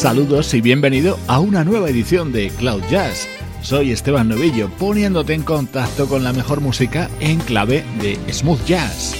Saludos y bienvenido a una nueva edición de Cloud Jazz. Soy Esteban Novillo poniéndote en contacto con la mejor música en clave de smooth jazz.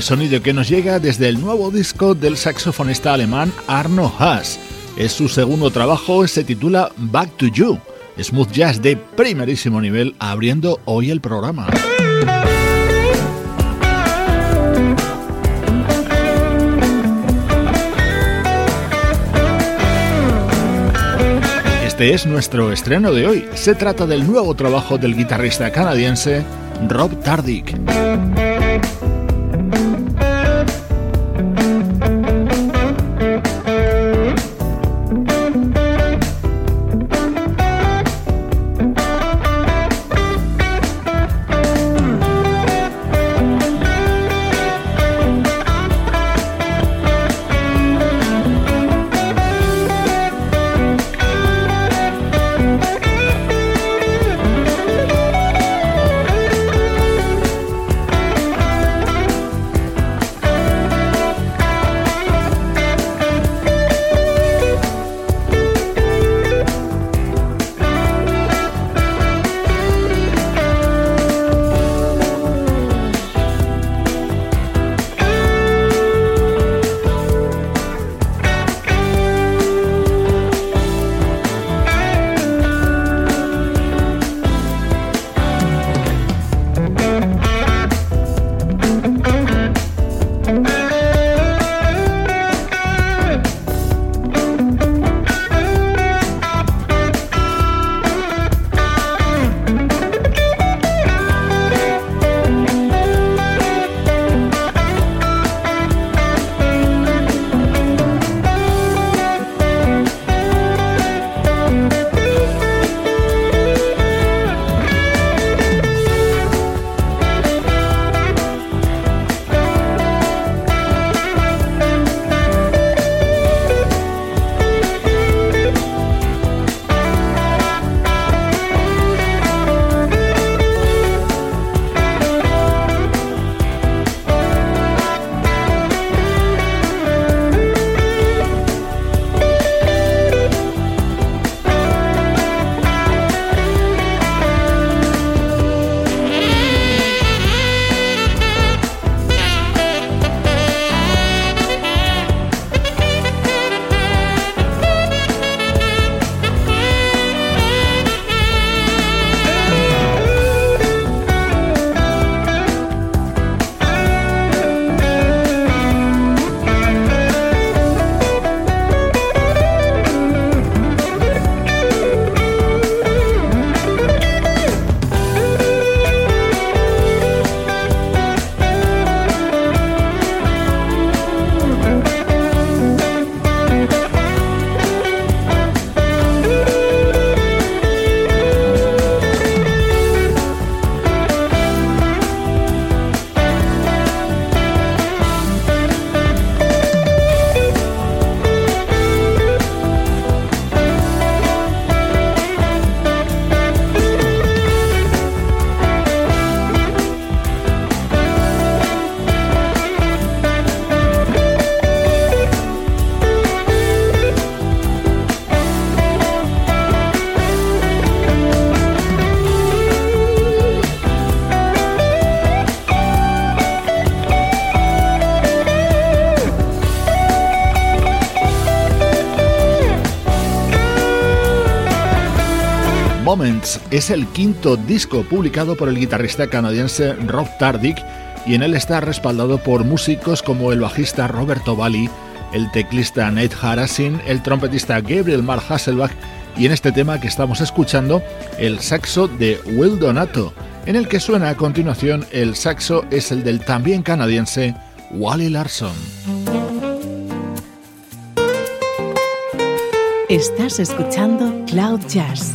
Sonido que nos llega desde el nuevo disco del saxofonista alemán Arno Haas. Es su segundo trabajo, se titula Back to You. Smooth jazz de primerísimo nivel abriendo hoy el programa. Este es nuestro estreno de hoy. Se trata del nuevo trabajo del guitarrista canadiense Rob Tardick. Es el quinto disco publicado por el guitarrista canadiense Rob Tardick y en él está respaldado por músicos como el bajista Roberto Bali, el teclista Nate Harasin, el trompetista Gabriel Mark Hasselbach y en este tema que estamos escuchando el saxo de Will Donato, en el que suena a continuación el saxo es el del también canadiense Wally Larson. Estás escuchando Cloud Jazz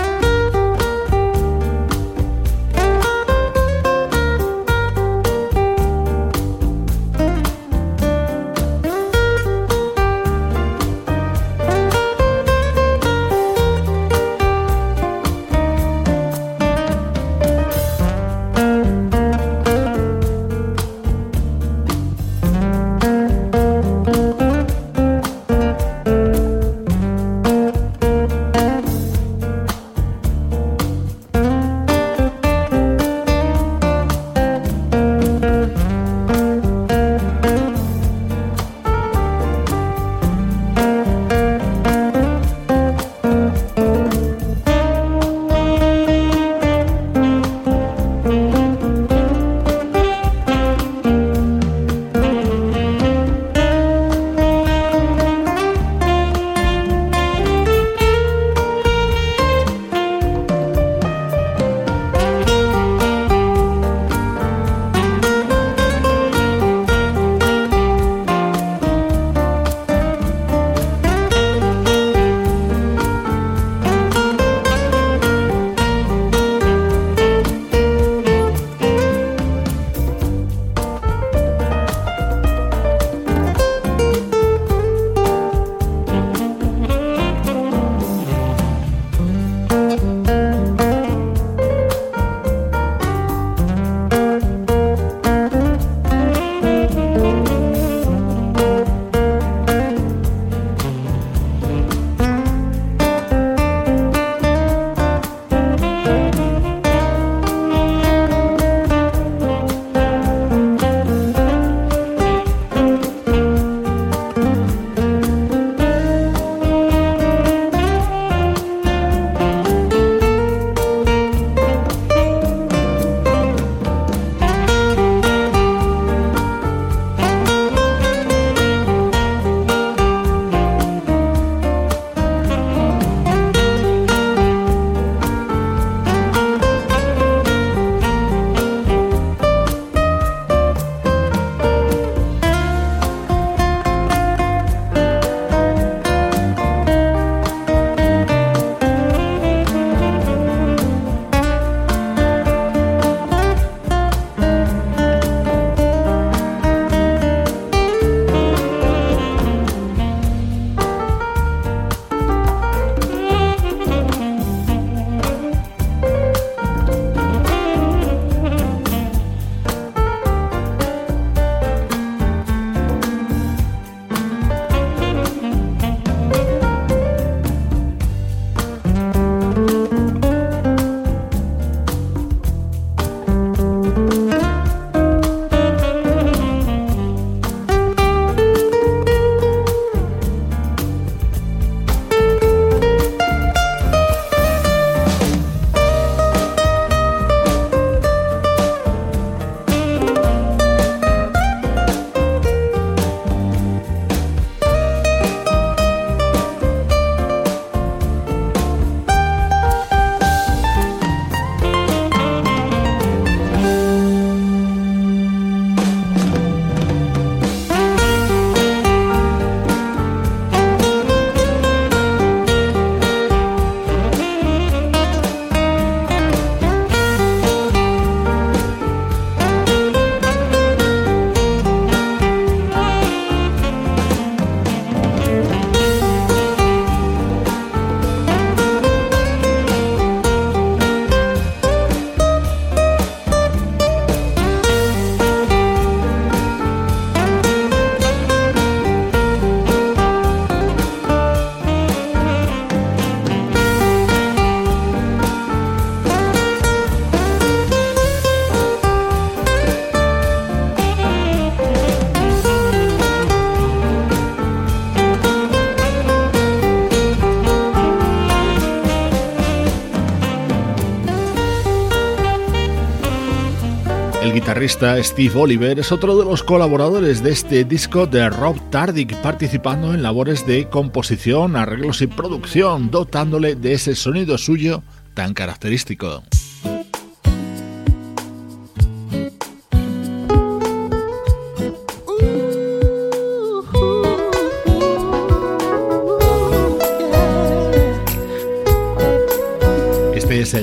Guitarrista Steve Oliver es otro de los colaboradores de este disco de Rob Tardick, participando en labores de composición, arreglos y producción, dotándole de ese sonido suyo tan característico.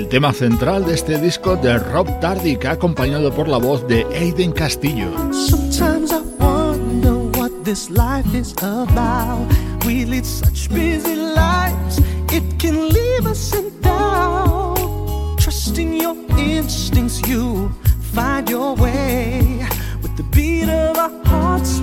Tema central de este disco de Rob Tardick, acompañado por la voz de Aiden Castillo. Sometimes I what this life is about. We lead such busy lives, it can leave us in doubt. Trusting your instincts, you find your way. With the beat of hearts,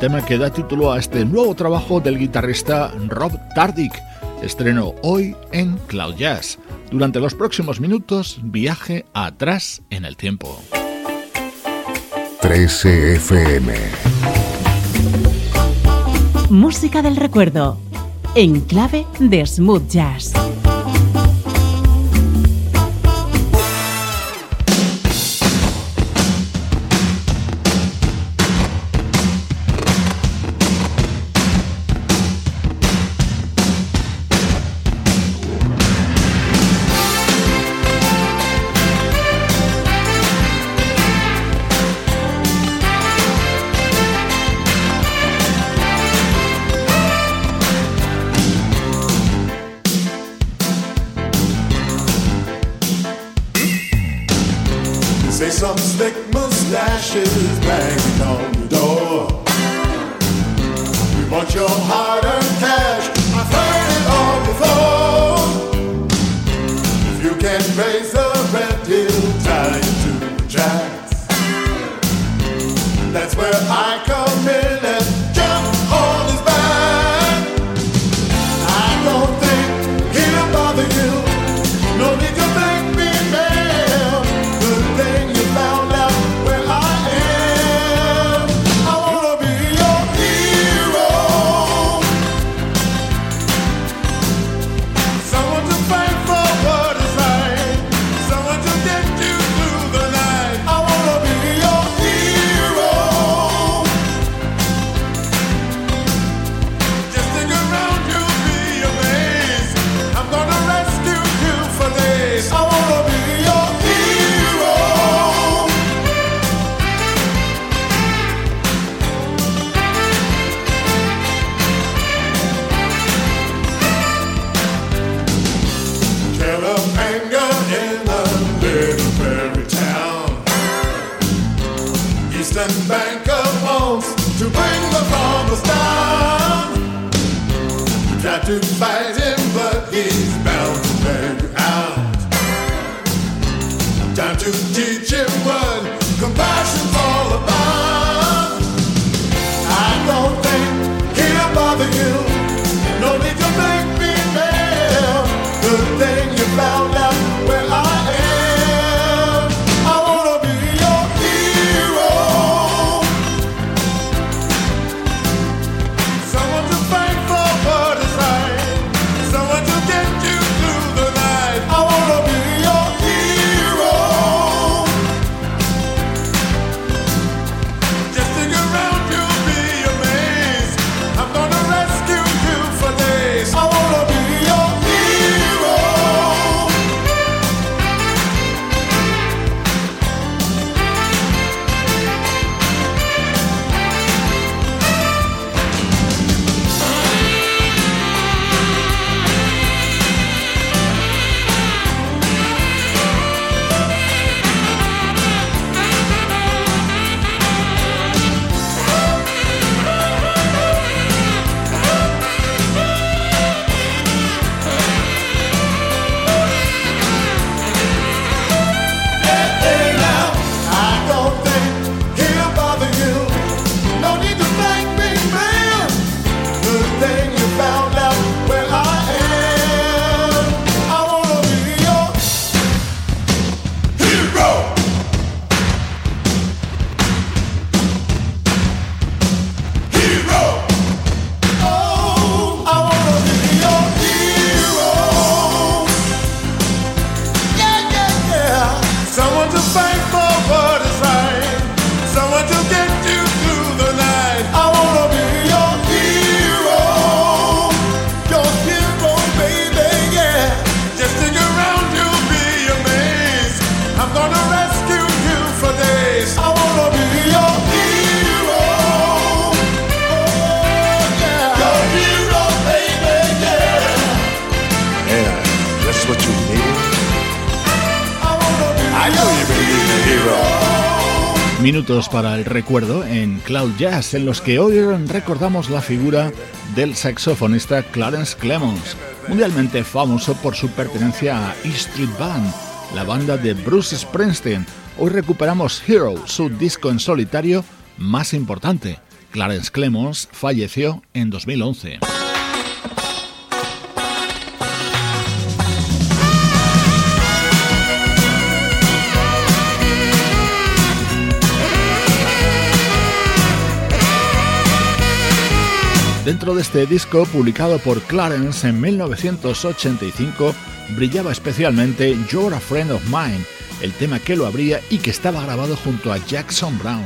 tema que da título a este nuevo trabajo del guitarrista Rob Tardick, estreno hoy en Cloud Jazz. Durante los próximos minutos, viaje atrás en el tiempo. 13 FM. Música del recuerdo, en clave de smooth jazz. Para el recuerdo en Cloud Jazz, en los que hoy recordamos la figura del saxofonista Clarence Clemons, mundialmente famoso por su pertenencia a E Street Band, la banda de Bruce Springsteen. Hoy recuperamos Hero, su disco en solitario más importante. Clarence Clemons falleció en 2011. Dentro de este disco, publicado por Clarence en 1985, brillaba especialmente You're a Friend of Mine, el tema que lo abría y que estaba grabado junto a Jackson Brown.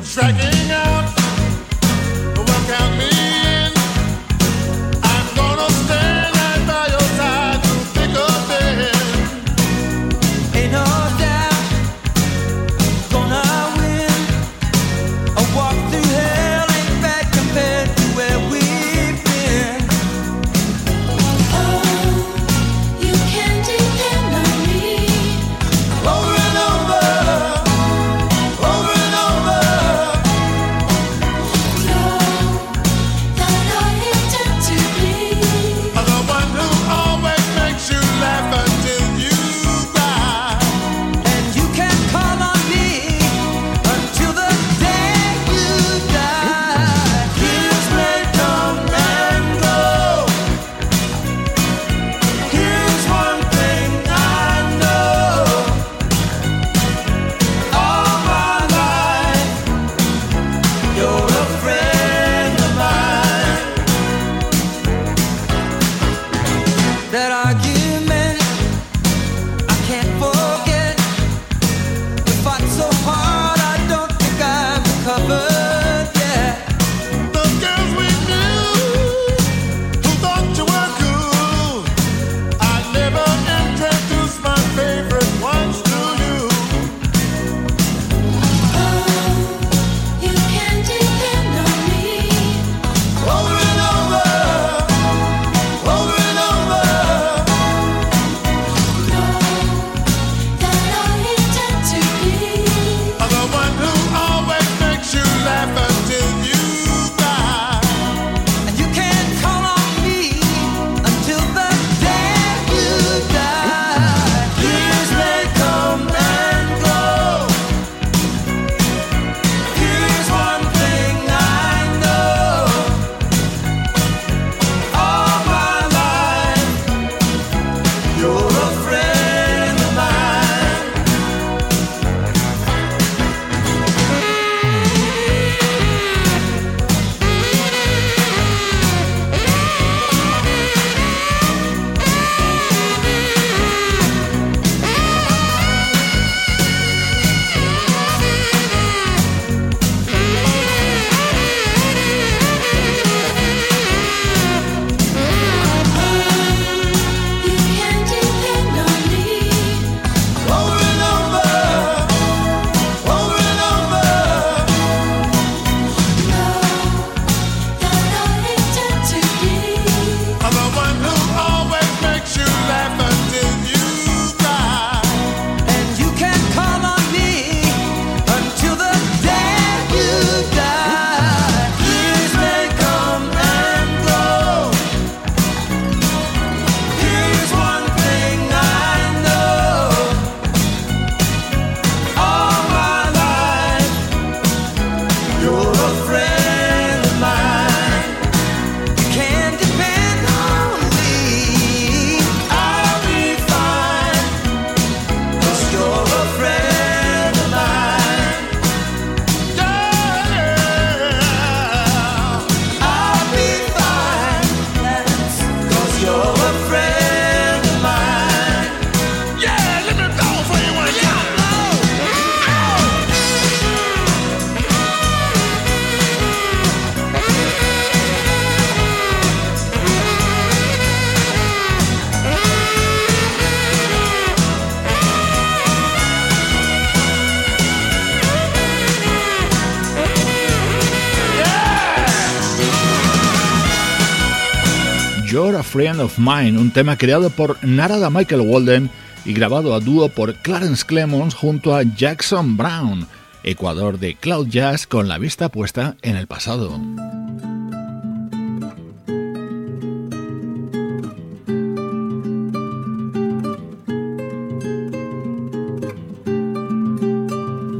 Friend of Mine, un tema creado por Narada Michael Walden y grabado a dúo por Clarence Clemons junto a Jackson Brown, Ecuador de Cloud Jazz con la vista puesta en el pasado.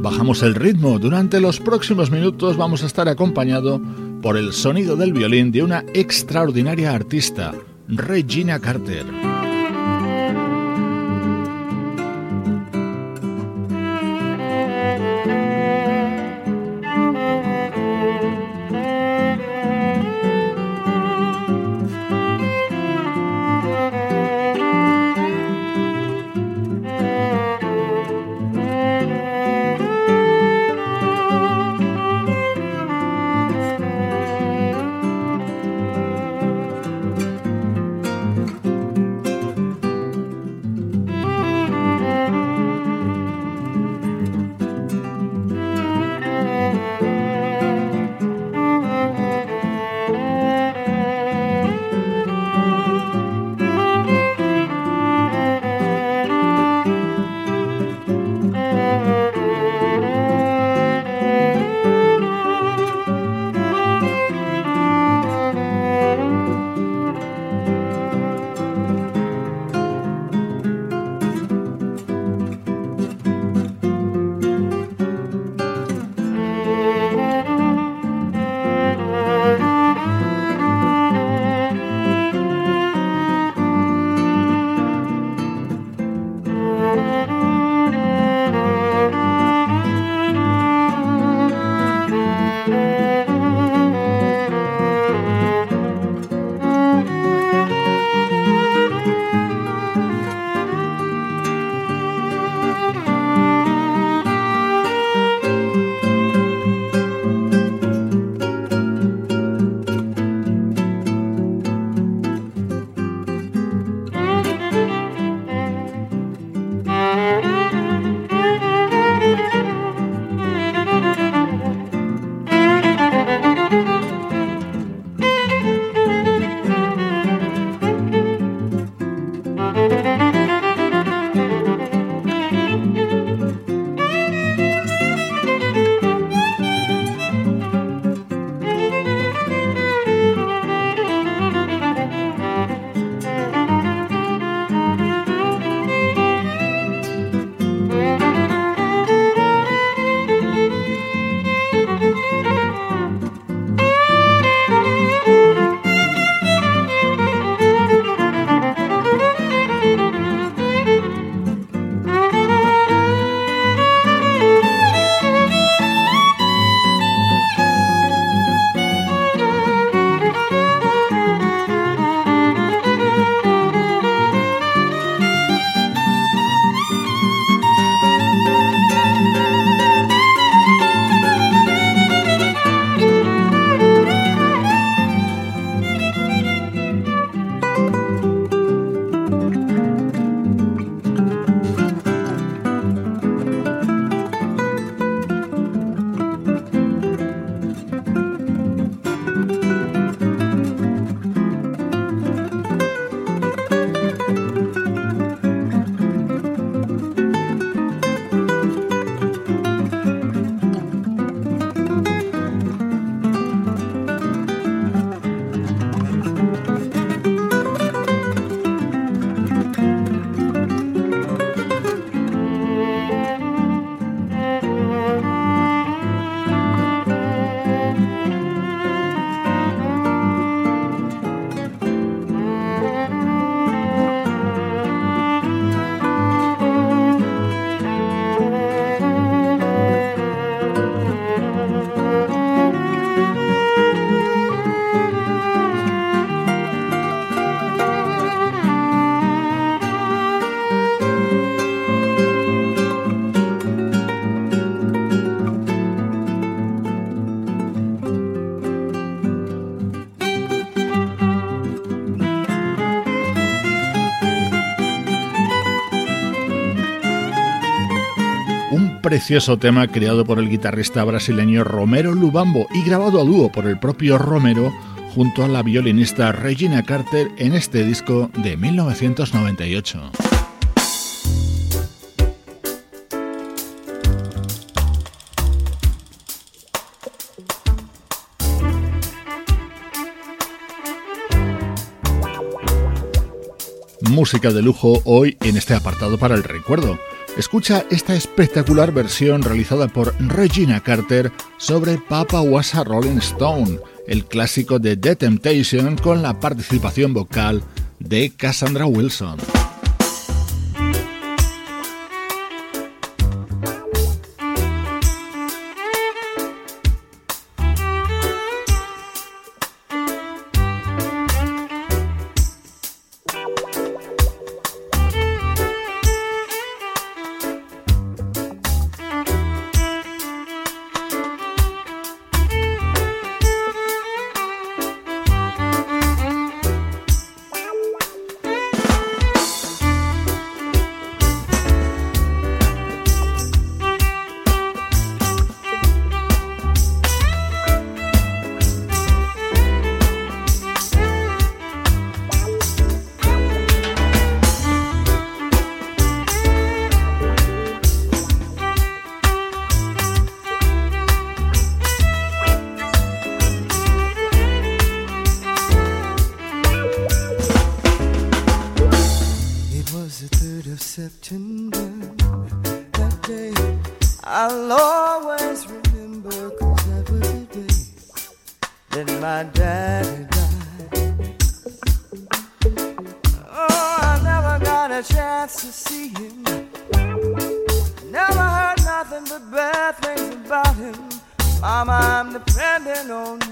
Bajamos el ritmo. Durante los próximos minutos vamos a estar acompañado por el sonido del violín de una extraordinaria artista, Regina Carter. Precioso tema creado por el guitarrista brasileño Romero Lubambo y grabado a dúo por el propio Romero junto a la violinista Regina Carter en este disco de 1998. Música de lujo hoy en este apartado para el recuerdo. Escucha esta espectacular versión realizada por Regina Carter sobre Papa Was a Rolling Stone, el clásico de The Temptation con la participación vocal de Cassandra Wilson. Mama, I'm depending on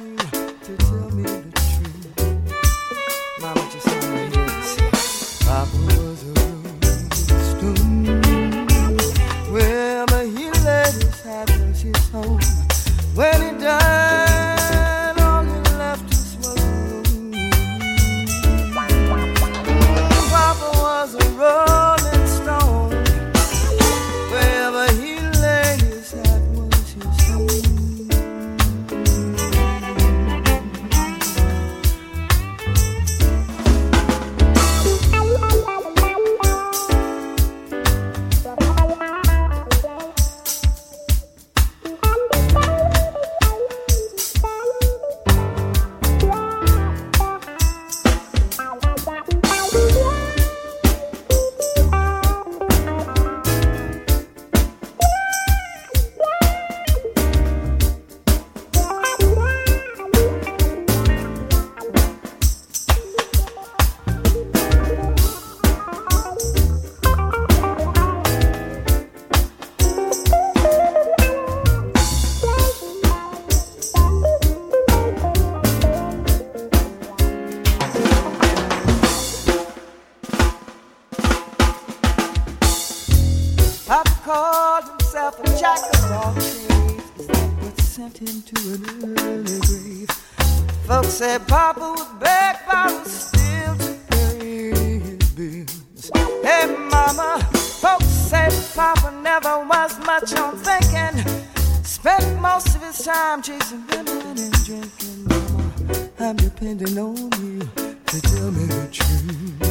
depending on you to tell me the truth.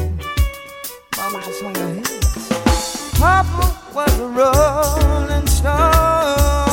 Mama just hung her head. Papa was a rolling stone.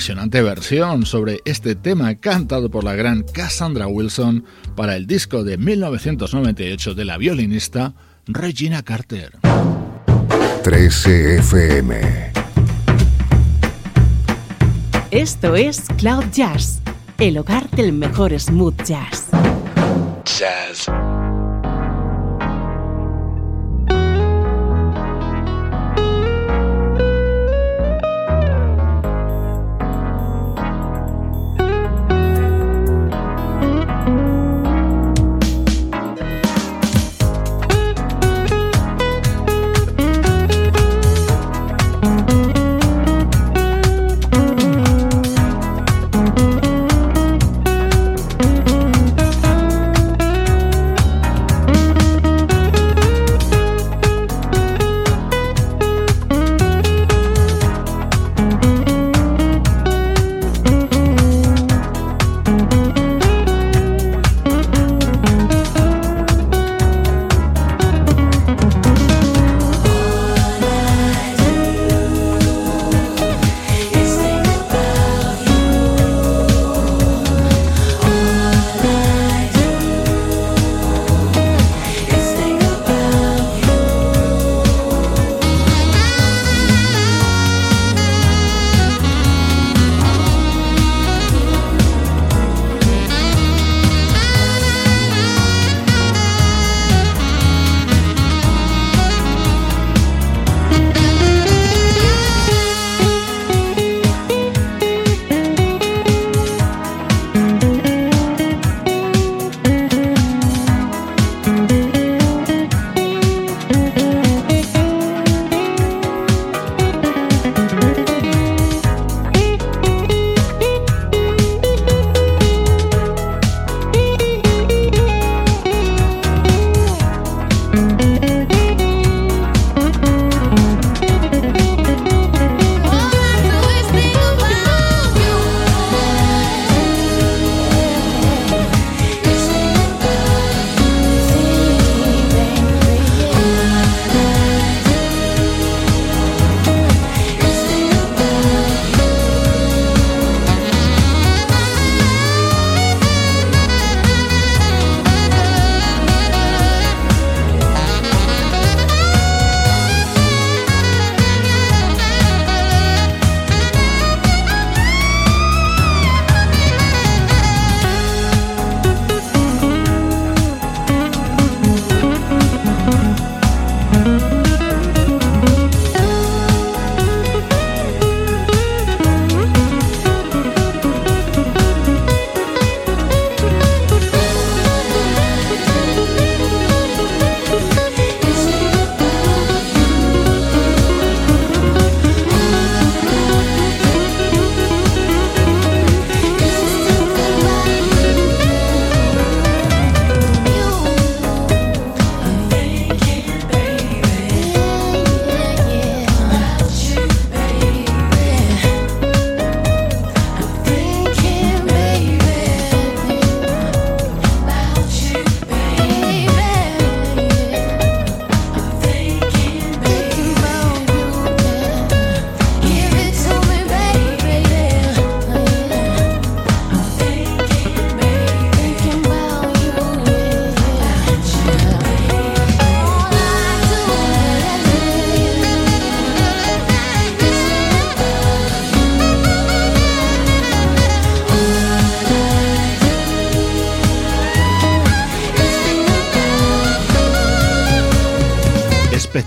Impresionante versión sobre este tema cantado por la gran Cassandra Wilson para el disco de 1998 de la violinista Regina Carter. 13 FM. Esto es Cloud Jazz, el hogar del mejor smooth jazz. Jazz.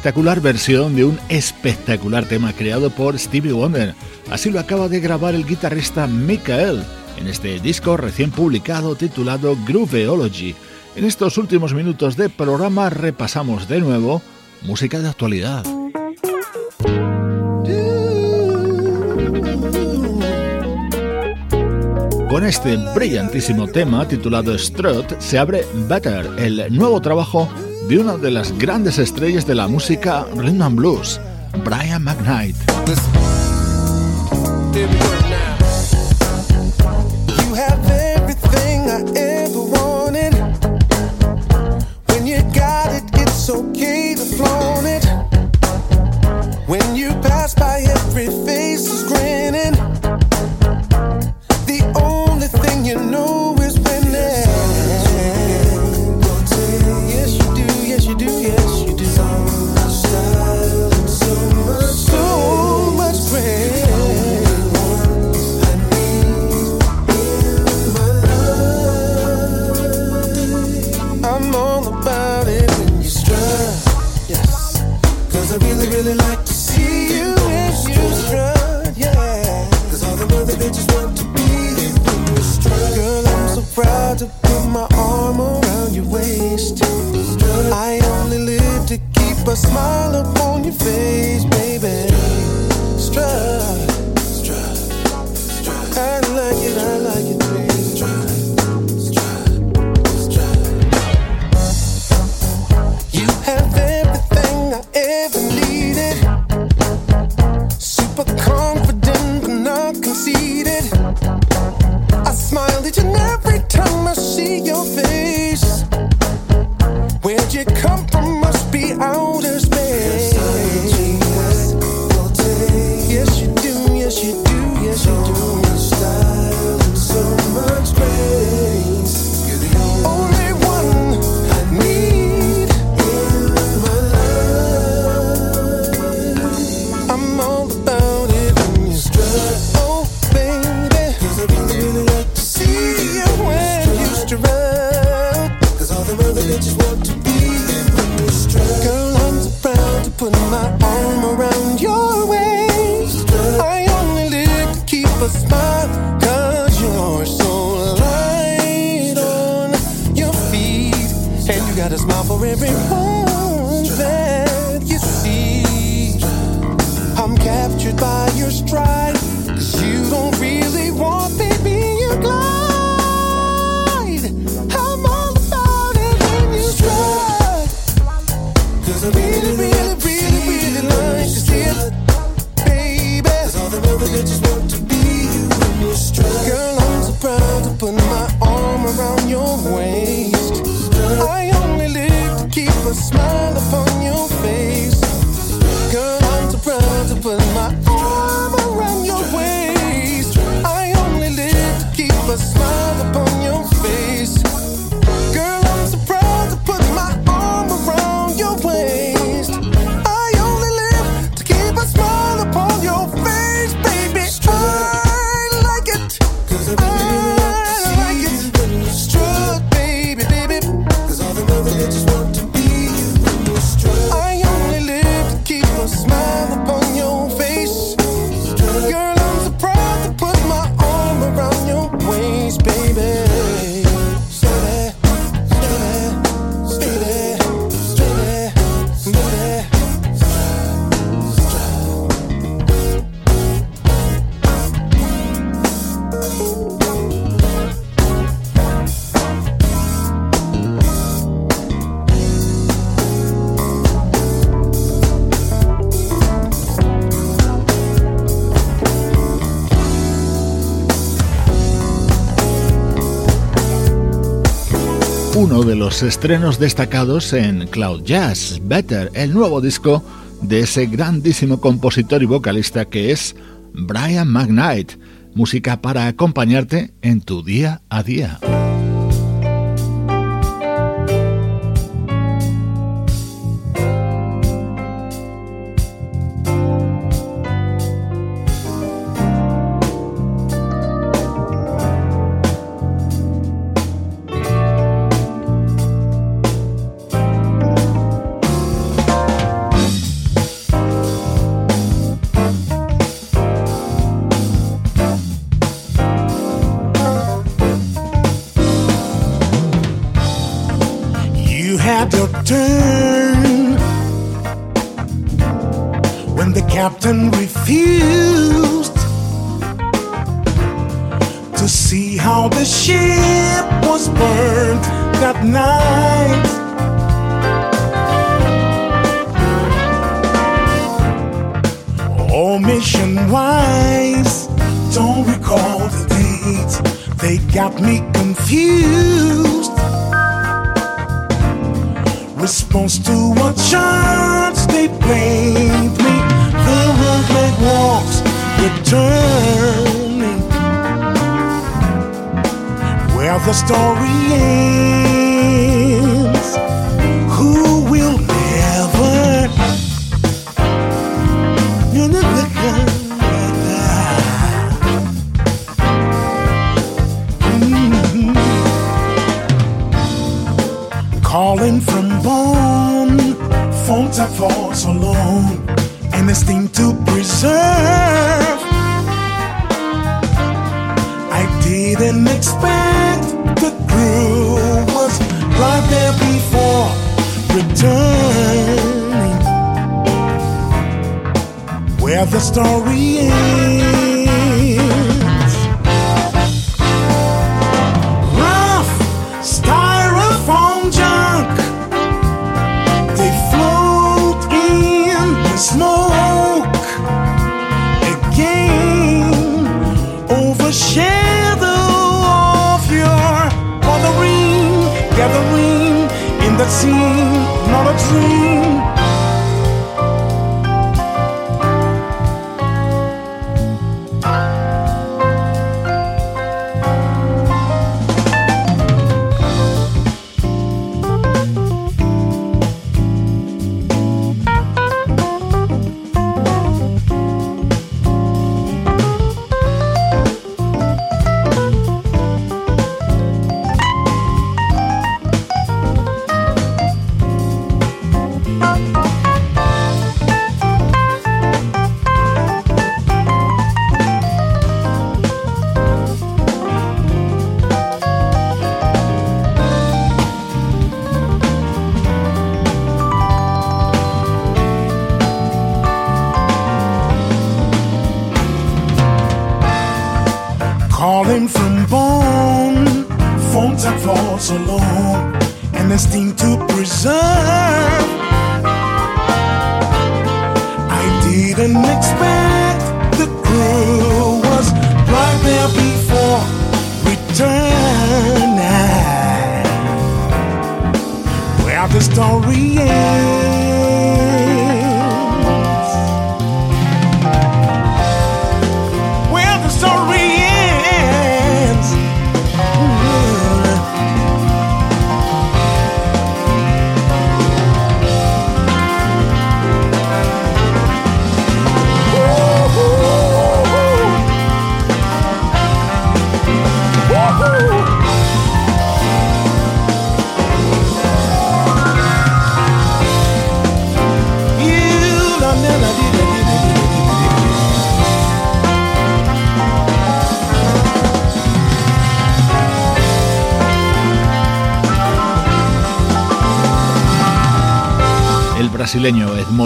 Espectacular versión de un espectacular tema creado por Stevie Wonder. Así lo acaba de grabar el guitarrista Michael en este disco recién publicado titulado Grooveology. En estos últimos minutos de programa repasamos de nuevo música de actualidad. Con este brillantísimo tema titulado Strut se abre Better, el nuevo trabajo de una de las grandes estrellas de la música rhythm and blues, Brian McKnight. De los estrenos destacados en Cloud Jazz, Better, el nuevo disco de ese grandísimo compositor y vocalista que es Brian McKnight, música para acompañarte en tu día a día. response to what chance they played me. The world that walks walls returning where the story ends. I are for so long and this thing to preserve. I didn't expect the crew was right there before returning, where the story ends.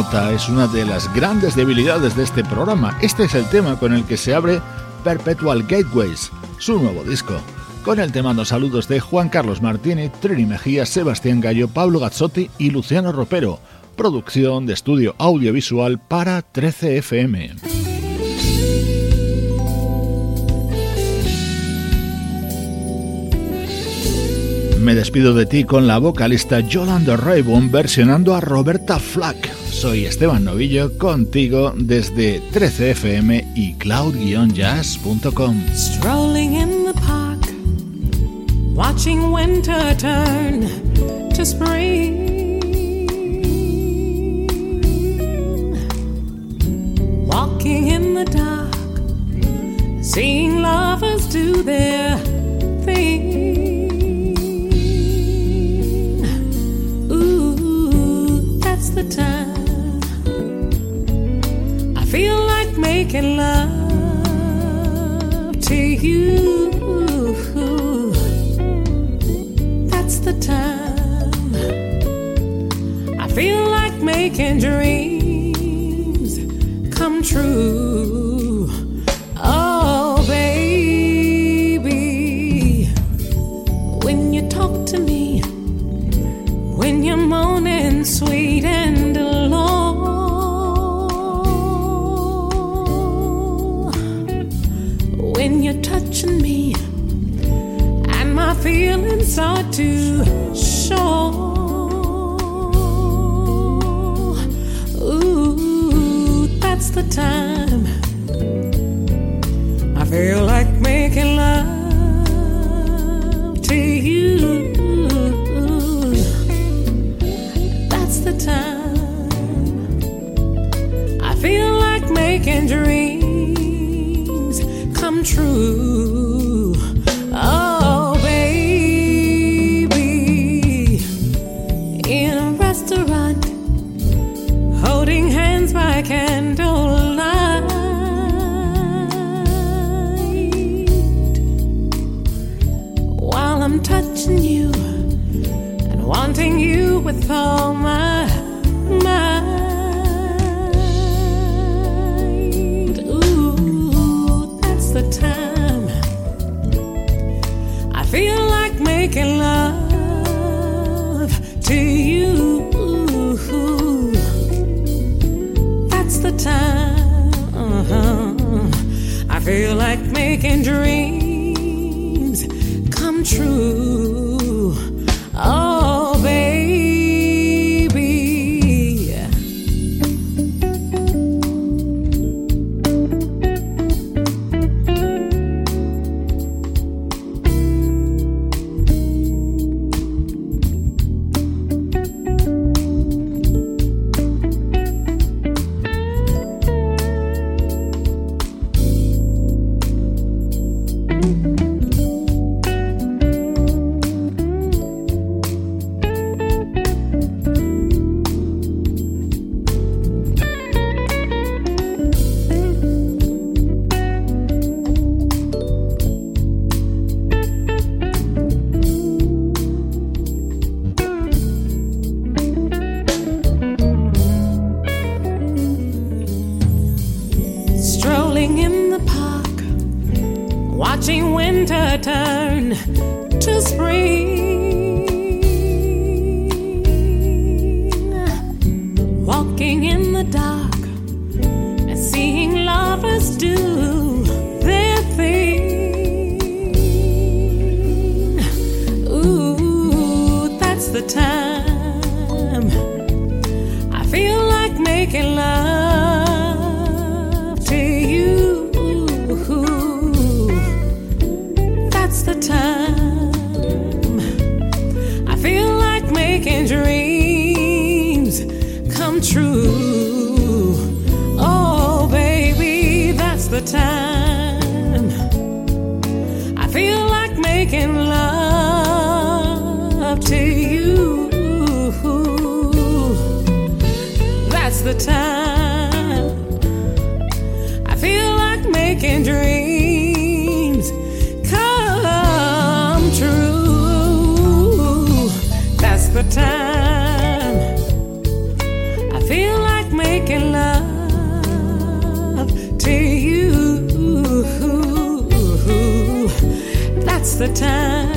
Mota es una de las grandes debilidades de este programa. Este es el tema con el que se abre Perpetual Gateways, su nuevo disco. Con el tema los saludos de Juan Carlos Martínez, Trini Mejía, Sebastián Gallo, Pablo Gazzotti y Luciano Ropero. Producción de estudio audiovisual para 13FM. Me despido de ti con la vocalista Yolanda Raybon versionando a Roberta Flack. Soy Esteban Novillo contigo desde 13fm y cloud-jazz.com. Strolling in the park, watching winter turn to spring. Walking in the dark, seeing lovers do their thing. The time. I feel like making love to you. That's the time. I feel like making dreams come true. sought to show. Ooh, that's the time. I'm touching you and wanting you with all my mind. Ooh, that's the time I feel like making love to you. That's the time I feel like making dreams true. Oh, time I feel like making love to you. That's the time I feel like making dreams come true. That's the time I feel like making love the time